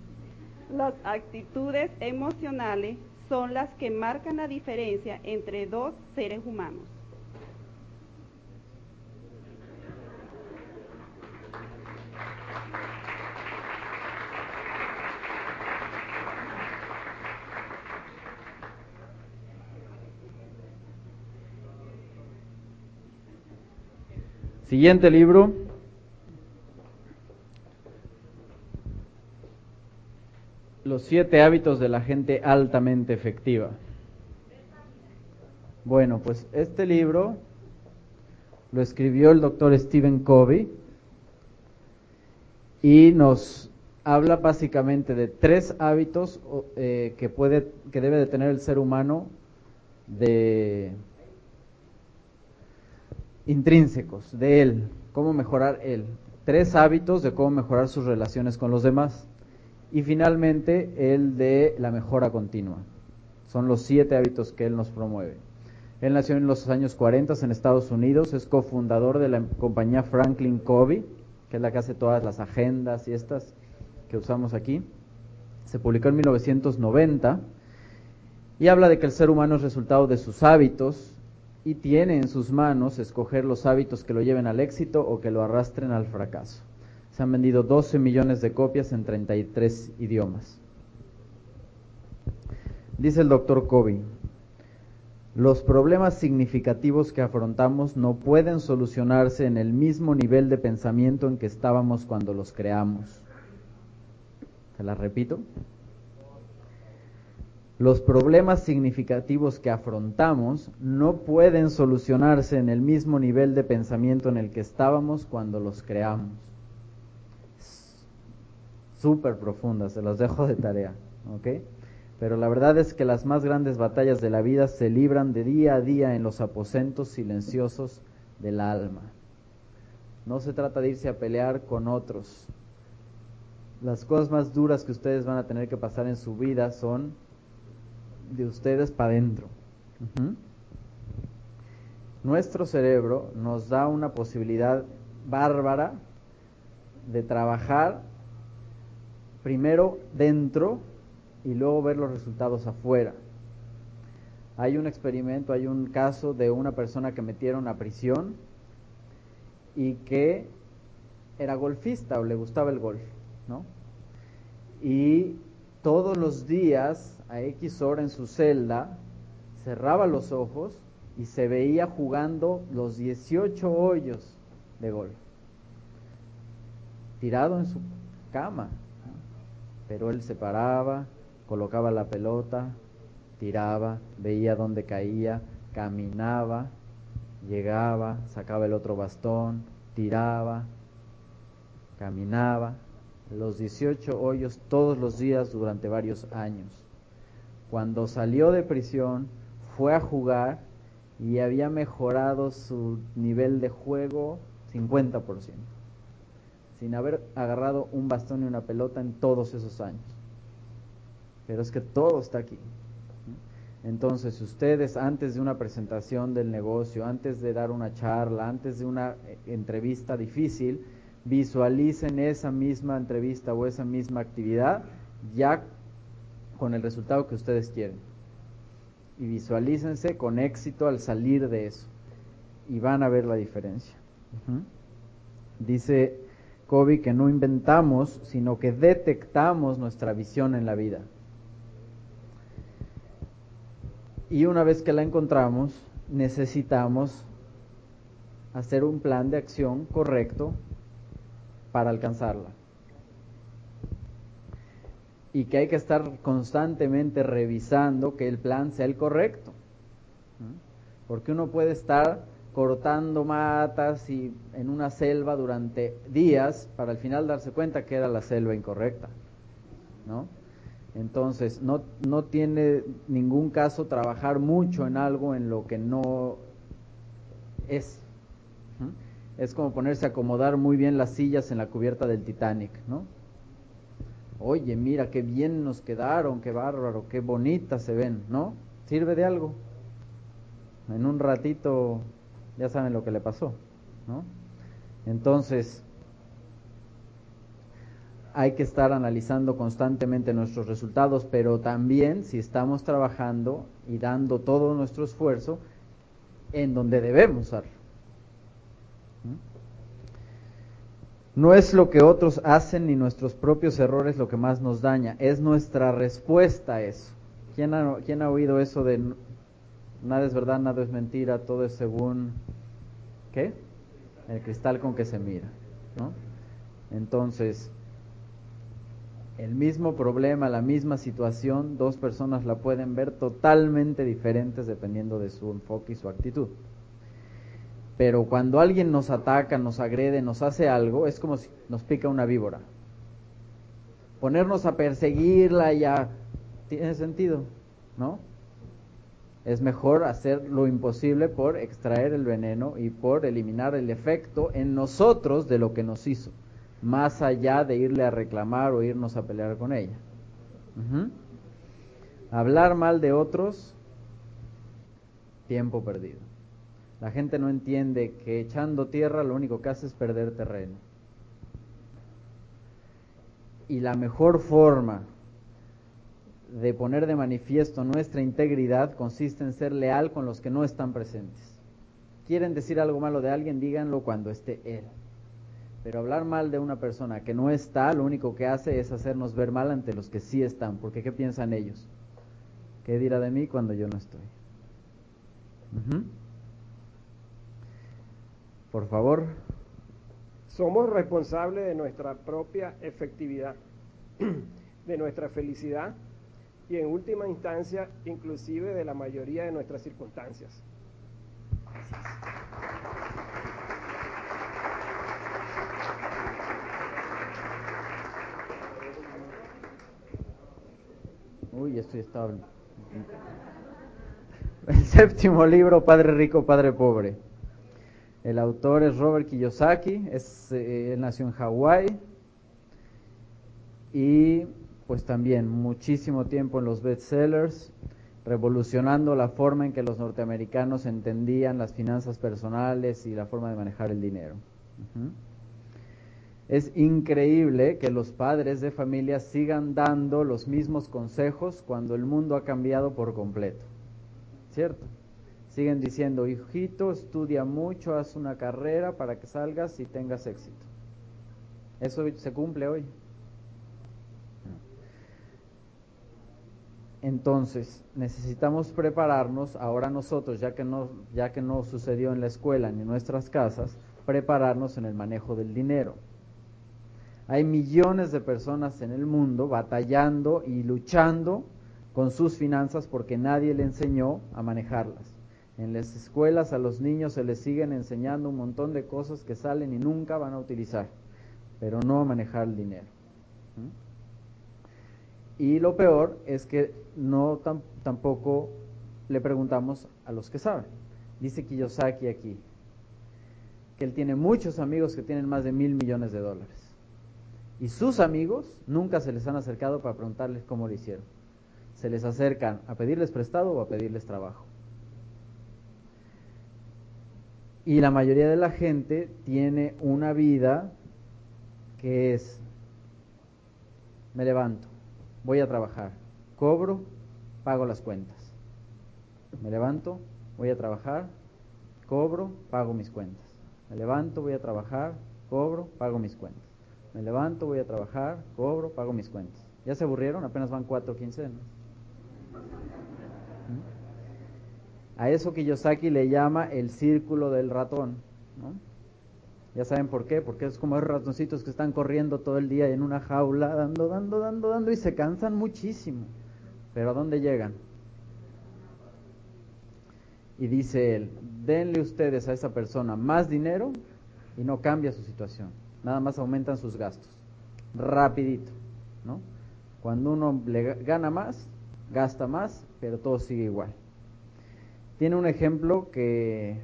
las actitudes emocionales son las que marcan la diferencia entre dos seres humanos. Siguiente libro. Los siete hábitos de la gente altamente efectiva. Bueno, pues este libro lo escribió el doctor Stephen Covey y nos habla básicamente de tres hábitos eh, que puede que debe de tener el ser humano de intrínsecos de él, cómo mejorar él, tres hábitos de cómo mejorar sus relaciones con los demás y finalmente el de la mejora continua. Son los siete hábitos que él nos promueve. Él nació en los años 40 en Estados Unidos, es cofundador de la compañía Franklin Covey, que es la que hace todas las agendas y estas que usamos aquí. Se publicó en 1990 y habla de que el ser humano es resultado de sus hábitos y tiene en sus manos escoger los hábitos que lo lleven al éxito o que lo arrastren al fracaso. Se han vendido 12 millones de copias en 33 idiomas. Dice el doctor Covey, los problemas significativos que afrontamos no pueden solucionarse en el mismo nivel de pensamiento en que estábamos cuando los creamos. ¿Se la repito? los problemas significativos que afrontamos no pueden solucionarse en el mismo nivel de pensamiento en el que estábamos cuando los creamos. Súper profunda, se los dejo de tarea, ¿ok? Pero la verdad es que las más grandes batallas de la vida se libran de día a día en los aposentos silenciosos del alma. No se trata de irse a pelear con otros. Las cosas más duras que ustedes van a tener que pasar en su vida son de ustedes para adentro. Nuestro cerebro nos da una posibilidad bárbara de trabajar primero dentro y luego ver los resultados afuera. Hay un experimento, hay un caso de una persona que metieron a prisión y que era golfista o le gustaba el golf, ¿no? Y todos los días a X hora en su celda, cerraba los ojos y se veía jugando los 18 hoyos de golf, tirado en su cama. Pero él se paraba, colocaba la pelota, tiraba, veía dónde caía, caminaba, llegaba, sacaba el otro bastón, tiraba, caminaba, los 18 hoyos todos los días durante varios años. Cuando salió de prisión, fue a jugar y había mejorado su nivel de juego 50%, sin haber agarrado un bastón y una pelota en todos esos años. Pero es que todo está aquí. Entonces, ustedes antes de una presentación del negocio, antes de dar una charla, antes de una eh, entrevista difícil, visualicen esa misma entrevista o esa misma actividad ya con el resultado que ustedes quieren. Y visualícense con éxito al salir de eso. Y van a ver la diferencia. Dice Covey, que no inventamos, sino que detectamos nuestra visión en la vida. Y una vez que la encontramos, necesitamos hacer un plan de acción correcto para alcanzarla. Y que hay que estar constantemente revisando que el plan sea el correcto. Porque uno puede estar cortando matas y en una selva durante días para al final darse cuenta que era la selva incorrecta. ¿No? Entonces, no, no tiene ningún caso trabajar mucho en algo en lo que no es. Es como ponerse a acomodar muy bien las sillas en la cubierta del Titanic, ¿no? Oye, mira qué bien nos quedaron, qué bárbaro, qué bonitas se ven, ¿no? ¿Sirve de algo? En un ratito ya saben lo que le pasó, ¿no? Entonces, hay que estar analizando constantemente nuestros resultados, pero también si estamos trabajando y dando todo nuestro esfuerzo en donde debemos estar. No es lo que otros hacen ni nuestros propios errores lo que más nos daña, es nuestra respuesta a eso. ¿Quién ha, quién ha oído eso de nada es verdad, nada es mentira, todo es según ¿qué? El cristal con que se mira, ¿no? Entonces, el mismo problema, la misma situación, dos personas la pueden ver totalmente diferentes dependiendo de su enfoque y su actitud. Pero cuando alguien nos ataca, nos agrede, nos hace algo, es como si nos pica una víbora. Ponernos a perseguirla ya tiene sentido, ¿no? Es mejor hacer lo imposible por extraer el veneno y por eliminar el efecto en nosotros de lo que nos hizo más allá de irle a reclamar o irnos a pelear con ella. Hablar mal de otros, tiempo perdido. La gente no entiende que echando tierra lo único que hace es perder terreno. Y la mejor forma de poner de manifiesto nuestra integridad consiste en ser leal con los que no están presentes. Quieren decir algo malo de alguien, díganlo cuando esté él. Pero hablar mal de una persona que no está, lo único que hace es hacernos ver mal ante los que sí están, porque ¿qué piensan ellos? ¿Qué dirá de mí cuando yo no estoy? Por favor. Somos responsables de nuestra propia efectividad, *clears throat* de nuestra felicidad y en última instancia inclusive de la mayoría de nuestras circunstancias. Uy, estoy estable. El séptimo libro, Padre Rico, Padre Pobre. El autor es Robert Kiyosaki, es, eh, él nació en Hawái y pues también muchísimo tiempo en los bestsellers, revolucionando la forma en que los norteamericanos entendían las finanzas personales y la forma de manejar el dinero. Es increíble que los padres de familia sigan dando los mismos consejos cuando el mundo ha cambiado por completo. ¿Cierto? Siguen diciendo, hijito, estudia mucho, haz una carrera para que salgas y tengas éxito. ¿Eso se cumple hoy? Entonces, necesitamos prepararnos ahora nosotros, ya que no, ya que no sucedió en la escuela ni en nuestras casas, prepararnos en el manejo del dinero. Hay millones de personas en el mundo batallando y luchando con sus finanzas porque nadie le enseñó a manejarlas. En las escuelas a los niños se les siguen enseñando un montón de cosas que salen y nunca van a utilizar, pero no a manejar el dinero. Y lo peor es que no tampoco le preguntamos a los que saben. Dice Kiyosaki aquí que él tiene muchos amigos que tienen más de mil millones de dólares. Y sus amigos nunca se les han acercado para preguntarles cómo lo hicieron. Se les acercan a pedirles prestado o a pedirles trabajo. Y la mayoría de la gente tiene una vida que es, me levanto, voy a trabajar, cobro, pago las cuentas. Me levanto, voy a trabajar, cobro, pago mis cuentas. Me levanto, voy a trabajar, cobro, pago mis cuentas. Me levanto, voy a trabajar, cobro, pago mis cuentas. ¿Ya se aburrieron? Apenas van cuatro quincenas. ¿Mm? A eso Kiyosaki le llama el círculo del ratón. ¿no? Ya saben por qué, porque es como esos ratoncitos que están corriendo todo el día en una jaula, dando, dando, dando, dando y se cansan muchísimo. Pero ¿a dónde llegan? Y dice él, denle ustedes a esa persona más dinero y no cambia su situación. Nada más aumentan sus gastos. Rapidito, ¿no? Cuando uno le gana más, gasta más, pero todo sigue igual. Tiene un ejemplo que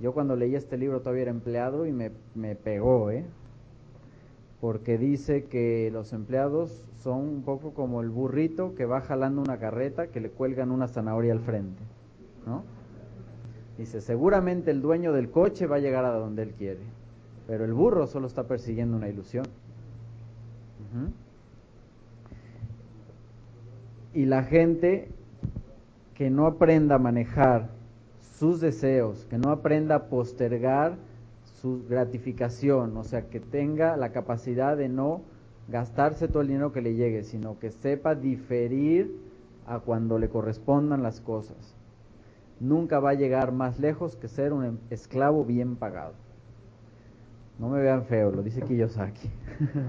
yo cuando leí este libro todavía era empleado y me, me pegó, ¿eh? Porque dice que los empleados son un poco como el burrito que va jalando una carreta que le cuelgan una zanahoria al frente, ¿no? Dice, seguramente el dueño del coche va a llegar a donde él quiere, pero el burro solo está persiguiendo una ilusión. Y la gente que no aprenda a manejar sus deseos, que no aprenda a postergar su gratificación, o sea, que tenga la capacidad de no gastarse todo el dinero que le llegue, sino que sepa diferir a cuando le correspondan las cosas. Nunca va a llegar más lejos que ser un esclavo bien pagado. No me vean feo, lo dice Kiyosaki. *laughs*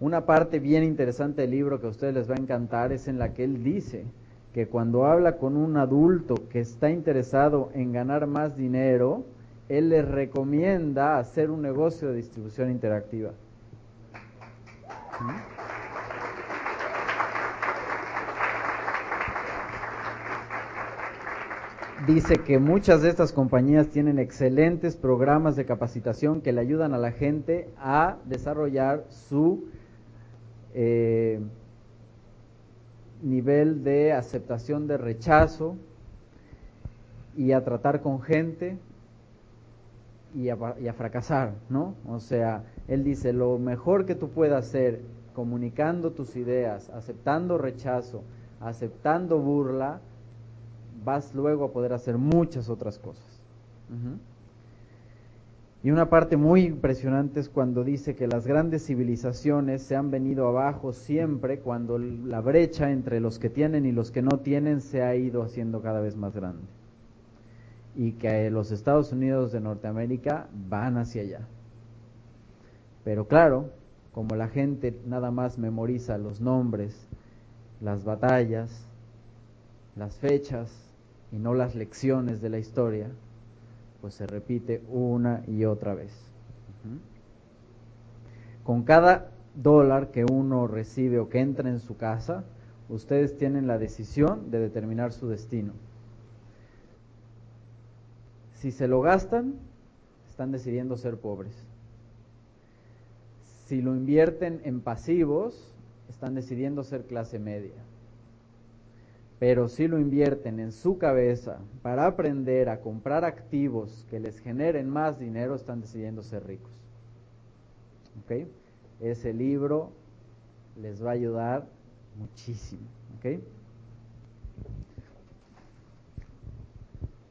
Una parte bien interesante del libro que a ustedes les va a encantar es en la que él dice que cuando habla con un adulto que está interesado en ganar más dinero, él les recomienda hacer un negocio de distribución interactiva. Dice que muchas de estas compañías tienen excelentes programas de capacitación que le ayudan a la gente a desarrollar su eh, nivel de aceptación de rechazo y a tratar con gente y a, fracasar, ¿no? O sea, él dice, lo mejor que tú puedas hacer comunicando tus ideas, aceptando rechazo, aceptando burla, vas luego a poder hacer muchas otras cosas. Y una parte muy impresionante es cuando dice que las grandes civilizaciones se han venido abajo siempre cuando la brecha entre los que tienen y los que no tienen se ha ido haciendo cada vez más grande. Y que los Estados Unidos de Norteamérica van hacia allá. Pero claro, como la gente nada más memoriza los nombres, las batallas, las fechas y no las lecciones de la historia, pues se repite una y otra vez. Con cada dólar que uno recibe o que entra en su casa, ustedes tienen la decisión de determinar su destino. Si se lo gastan, están decidiendo ser pobres. Si lo invierten en pasivos, están decidiendo ser clase media. Pero si lo invierten en su cabeza para aprender a comprar activos que les generen más dinero, están decidiendo ser ricos. Ese libro les va a ayudar muchísimo. ¿Ok?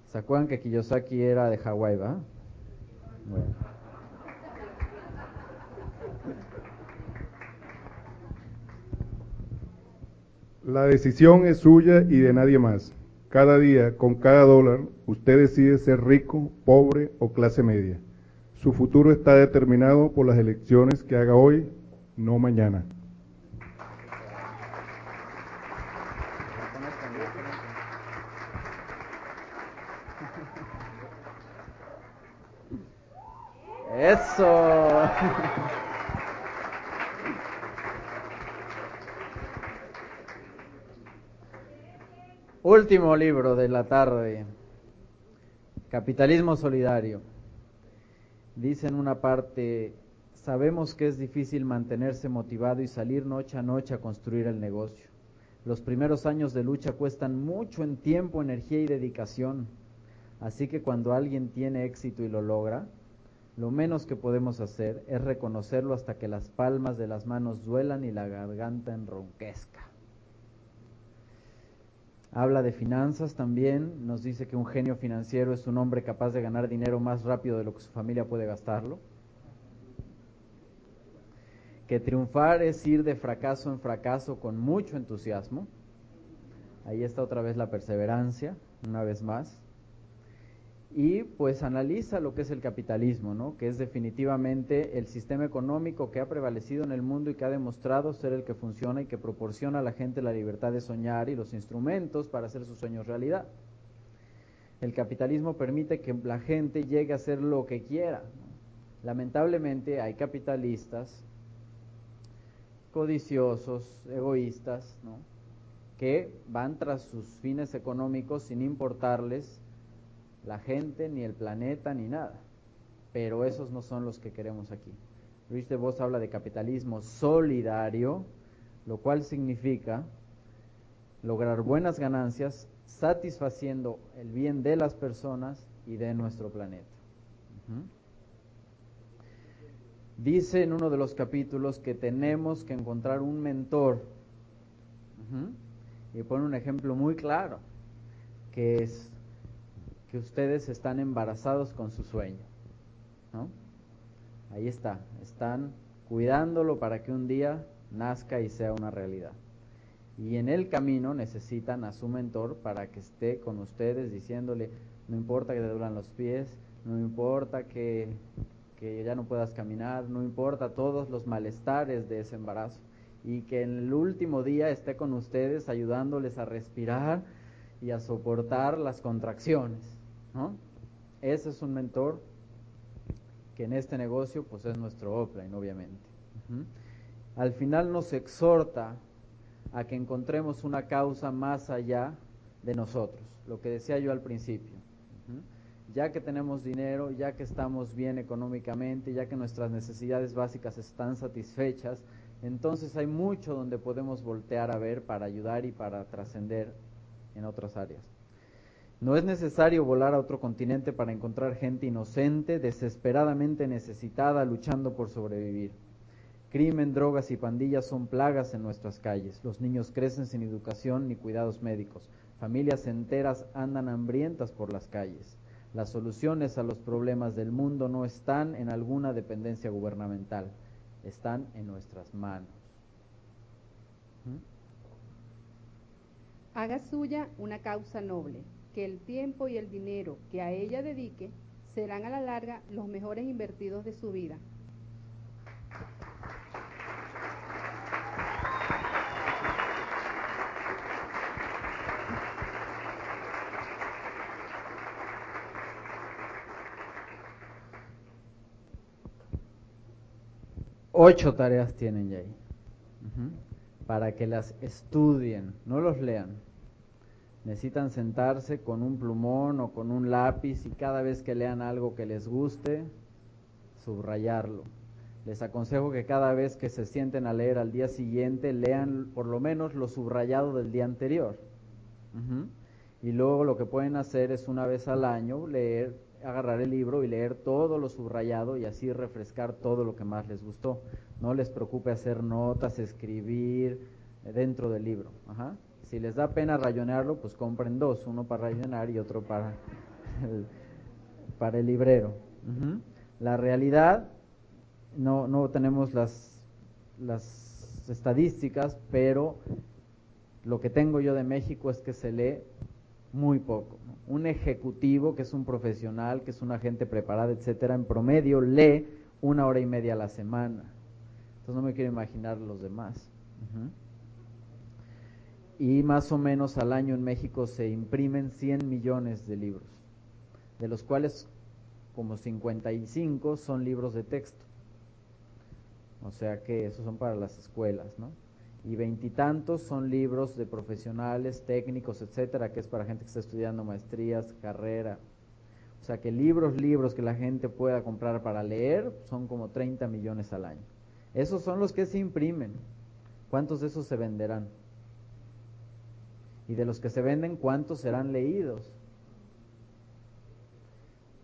¿Se acuerdan que Kiyosaki era de Hawái, va? Bueno. La decisión es suya y de nadie más. Cada día, con cada dólar, usted decide ser rico, pobre o clase media. Su futuro está determinado por las elecciones que haga hoy, no mañana. Eso. *laughs* Último libro de la tarde, Capitalismo Solidario. Dice en una parte, sabemos que es difícil mantenerse motivado y salir noche a noche a construir el negocio. Los primeros años de lucha cuestan mucho en tiempo, energía y dedicación. Así que cuando alguien tiene éxito y lo logra, lo menos que podemos hacer es reconocerlo hasta que las palmas de las manos duelan y la garganta enronquezca. Habla de finanzas también, nos dice que un genio financiero es un hombre capaz de ganar dinero más rápido de lo que su familia puede gastarlo. Que triunfar es ir de fracaso en fracaso con mucho entusiasmo. Ahí está otra vez la perseverancia, una vez más y pues analiza lo que es el capitalismo, ¿no? que es definitivamente el sistema económico que ha prevalecido en el mundo y que ha demostrado ser el que funciona y que proporciona a la gente la libertad de soñar y los instrumentos para hacer sus sueños realidad. El capitalismo permite que la gente llegue a hacer lo que quiera. Lamentablemente hay capitalistas codiciosos, egoístas, ¿no? que van tras sus fines económicos sin importarles la gente, ni el planeta, ni nada. Pero esos no son los que queremos aquí. Rich DeVos habla de capitalismo solidario, lo cual significa lograr buenas ganancias satisfaciendo el bien de las personas y de nuestro planeta. Dice en uno de los capítulos que tenemos que encontrar un mentor. Y pone un ejemplo muy claro, que es que ustedes están embarazados con su sueño. ¿no? Ahí está, están cuidándolo para que un día nazca y sea una realidad. Y en el camino necesitan a su mentor para que esté con ustedes diciéndole, no importa que te duran los pies, no importa que, que ya no puedas caminar, no importa todos los malestares de ese embarazo. Y que en el último día esté con ustedes ayudándoles a respirar y a soportar las contracciones. Ese es un mentor que en este negocio pues es nuestro offline, obviamente. Al final nos exhorta a que encontremos una causa más allá de nosotros, lo que decía yo al principio. Ya que tenemos dinero, ya que estamos bien económicamente, ya que nuestras necesidades básicas están satisfechas, entonces hay mucho donde podemos voltear a ver para ayudar y para trascender en otras áreas. No es necesario volar a otro continente para encontrar gente inocente, desesperadamente necesitada, luchando por sobrevivir. Crimen, drogas y pandillas son plagas en nuestras calles. Los niños crecen sin educación ni cuidados médicos. Familias enteras andan hambrientas por las calles. Las soluciones a los problemas del mundo no están en alguna dependencia gubernamental, están en nuestras manos. Haga suya una causa noble que el tiempo y el dinero que a ella dedique serán a la larga los mejores invertidos de su vida. Ocho tareas tienen ya ahí. Para que las estudien, no los lean necesitan sentarse con un plumón o con un lápiz y cada vez que lean algo que les guste, subrayarlo. Les aconsejo que cada vez que se sienten a leer al día siguiente, lean por lo menos lo subrayado del día anterior. Y luego lo que pueden hacer es una vez al año leer, agarrar el libro y leer todo lo subrayado y así refrescar todo lo que más les gustó. No les preocupe hacer notas, escribir dentro del libro. Si les da pena rayonearlo, pues compren dos, uno para rayonar y otro para el, para el librero. La realidad, no, no tenemos las, las estadísticas, pero lo que tengo yo de México es que se lee muy poco. Un ejecutivo que es un profesional, que es una gente preparada, etcétera, en promedio lee una hora y media a la semana. Entonces no me quiero imaginar los demás y más o menos al año en México se imprimen 100 millones de libros, de los cuales como 55 son libros de texto. O sea que esos son para las escuelas, ¿no? Y veintitantos son libros de profesionales, técnicos, etcétera, que es para gente que está estudiando maestrías, carrera. O sea que libros, libros que la gente pueda comprar para leer son como 30 millones al año. Esos son los que se imprimen. ¿Cuántos de esos se venderán? Y de los que se venden, ¿cuántos serán leídos?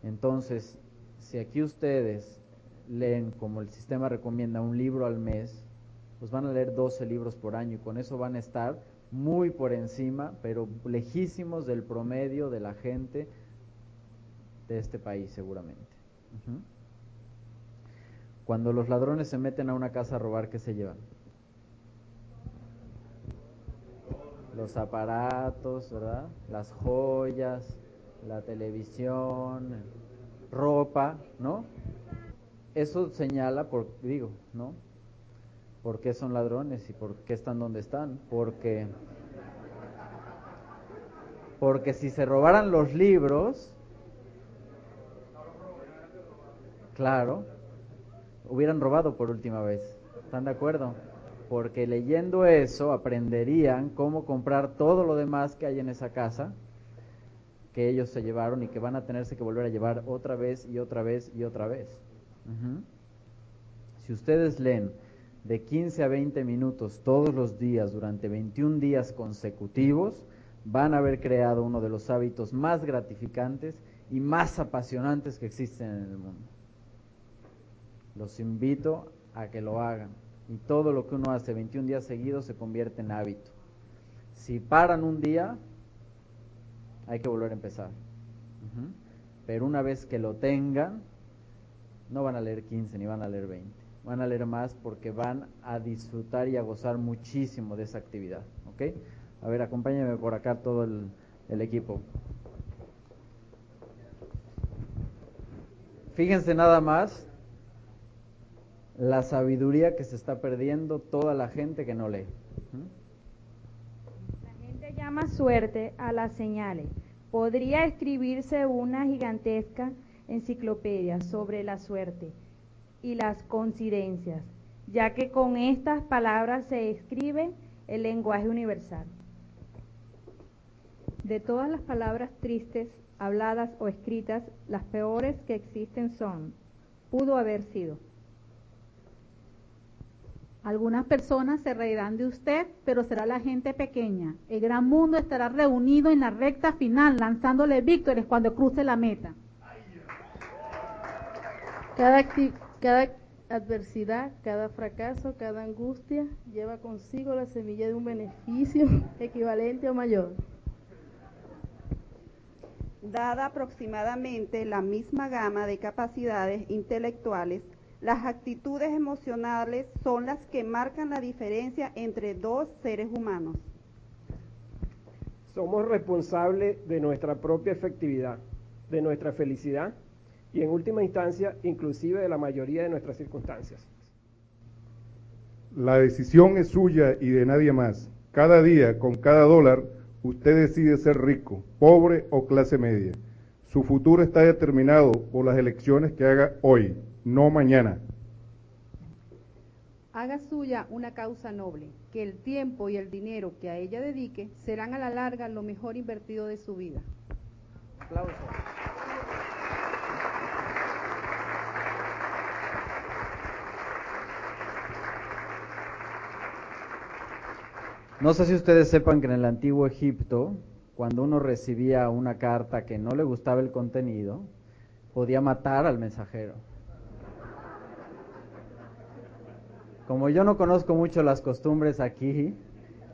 Entonces, si aquí ustedes leen, como el sistema recomienda, un libro al mes, pues van a leer 12 libros por año y con eso van a estar muy por encima, pero lejísimos del promedio de la gente de este país seguramente. Cuando los ladrones se meten a una casa a robar, ¿qué se llevan? Los aparatos, ¿verdad? Las joyas, la televisión, ropa, ¿no? Eso señala, por, digo, ¿no? ¿Por qué son ladrones y por qué están donde están? Porque, porque si se robaran los libros, claro, hubieran robado por última vez. ¿Están de acuerdo? Porque leyendo eso aprenderían cómo comprar todo lo demás que hay en esa casa que ellos se llevaron y que van a tenerse que volver a llevar otra vez y otra vez y otra vez. Si ustedes leen de 15 a 20 minutos todos los días durante 21 días consecutivos, van a haber creado uno de los hábitos más gratificantes y más apasionantes que existen en el mundo. Los invito a que lo hagan. Y todo lo que uno hace 21 días seguidos se convierte en hábito. Si paran un día, hay que volver a empezar. Pero una vez que lo tengan, no van a leer 15 ni van a leer 20. Van a leer más porque van a disfrutar y a gozar muchísimo de esa actividad. ¿Ok? A ver, acompáñenme por acá todo el, el equipo. Fíjense nada más la sabiduría que se está perdiendo toda la gente que no lee. La gente llama suerte a las señales. Podría escribirse una gigantesca enciclopedia sobre la suerte y las coincidencias, ya que con estas palabras se escribe el lenguaje universal. De todas las palabras tristes, habladas o escritas, las peores que existen son, pudo haber sido. Algunas personas se reirán de usted, pero será la gente pequeña. El gran mundo estará reunido en la recta final, lanzándole víctores cuando cruce la meta. Cada, cada adversidad, cada fracaso, cada angustia lleva consigo la semilla de un beneficio *laughs* equivalente o mayor. Dada aproximadamente la misma gama de capacidades intelectuales, las actitudes emocionales son las que marcan la diferencia entre dos seres humanos. Somos responsables de nuestra propia efectividad, de nuestra felicidad y en última instancia inclusive de la mayoría de nuestras circunstancias. La decisión es suya y de nadie más. Cada día, con cada dólar, usted decide ser rico, pobre o clase media. Su futuro está determinado por las elecciones que haga hoy no mañana. Haga suya una causa noble, que el tiempo y el dinero que a ella dedique serán a la larga lo mejor invertido de su vida. Aplauso. No sé si ustedes sepan que en el antiguo Egipto, cuando uno recibía una carta que no le gustaba el contenido, podía matar al mensajero. Como yo no conozco mucho las costumbres aquí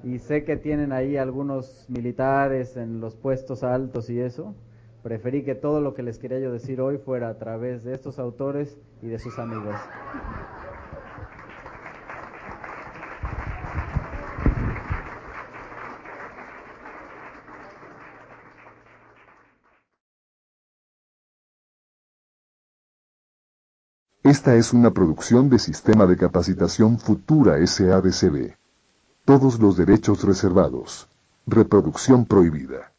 y sé que tienen ahí algunos militares en los puestos altos y eso, preferí que todo lo que les quería yo decir hoy fuera a través de estos autores y de sus amigos. Esta es una producción de Sistema de Capacitación Futura SADCB. Todos los derechos reservados. Reproducción prohibida.